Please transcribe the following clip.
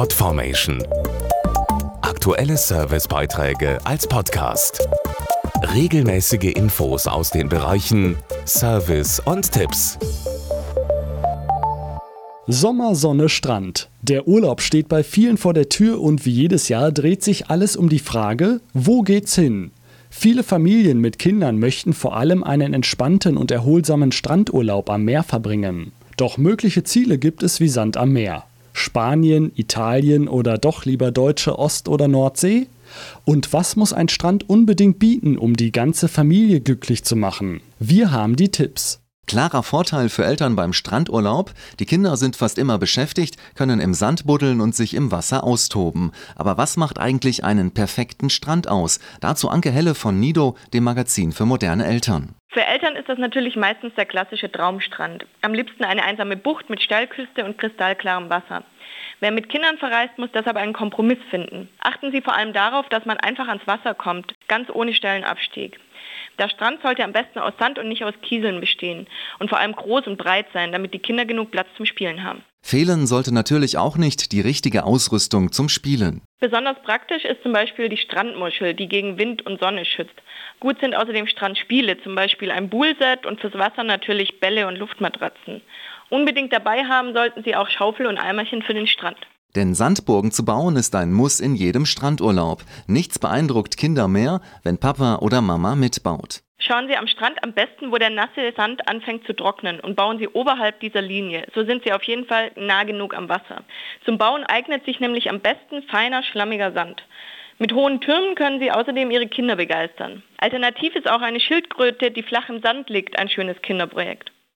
Podformation. Aktuelle Servicebeiträge als Podcast. Regelmäßige Infos aus den Bereichen Service und Tipps. Sommer, Sonne, Strand. Der Urlaub steht bei vielen vor der Tür und wie jedes Jahr dreht sich alles um die Frage, wo geht's hin? Viele Familien mit Kindern möchten vor allem einen entspannten und erholsamen Strandurlaub am Meer verbringen. Doch mögliche Ziele gibt es wie Sand am Meer. Spanien, Italien oder doch lieber deutsche Ost- oder Nordsee? Und was muss ein Strand unbedingt bieten, um die ganze Familie glücklich zu machen? Wir haben die Tipps. Klarer Vorteil für Eltern beim Strandurlaub. Die Kinder sind fast immer beschäftigt, können im Sand buddeln und sich im Wasser austoben. Aber was macht eigentlich einen perfekten Strand aus? Dazu Anke Helle von Nido, dem Magazin für moderne Eltern. Für Eltern ist das natürlich meistens der klassische Traumstrand. Am liebsten eine einsame Bucht mit Steilküste und kristallklarem Wasser. Wer mit Kindern verreist, muss deshalb einen Kompromiss finden. Achten Sie vor allem darauf, dass man einfach ans Wasser kommt, ganz ohne Stellenabstieg. Der Strand sollte am besten aus Sand und nicht aus Kieseln bestehen und vor allem groß und breit sein, damit die Kinder genug Platz zum Spielen haben. Fehlen sollte natürlich auch nicht die richtige Ausrüstung zum Spielen. Besonders praktisch ist zum Beispiel die Strandmuschel, die gegen Wind und Sonne schützt. Gut sind außerdem Strandspiele, zum Beispiel ein Bullset und fürs Wasser natürlich Bälle und Luftmatratzen. Unbedingt dabei haben sollten Sie auch Schaufel und Eimerchen für den Strand. Denn Sandburgen zu bauen ist ein Muss in jedem Strandurlaub. Nichts beeindruckt Kinder mehr, wenn Papa oder Mama mitbaut. Schauen Sie am Strand am besten, wo der nasse Sand anfängt zu trocknen und bauen Sie oberhalb dieser Linie. So sind Sie auf jeden Fall nah genug am Wasser. Zum Bauen eignet sich nämlich am besten feiner, schlammiger Sand. Mit hohen Türmen können Sie außerdem Ihre Kinder begeistern. Alternativ ist auch eine Schildkröte, die flach im Sand liegt, ein schönes Kinderprojekt.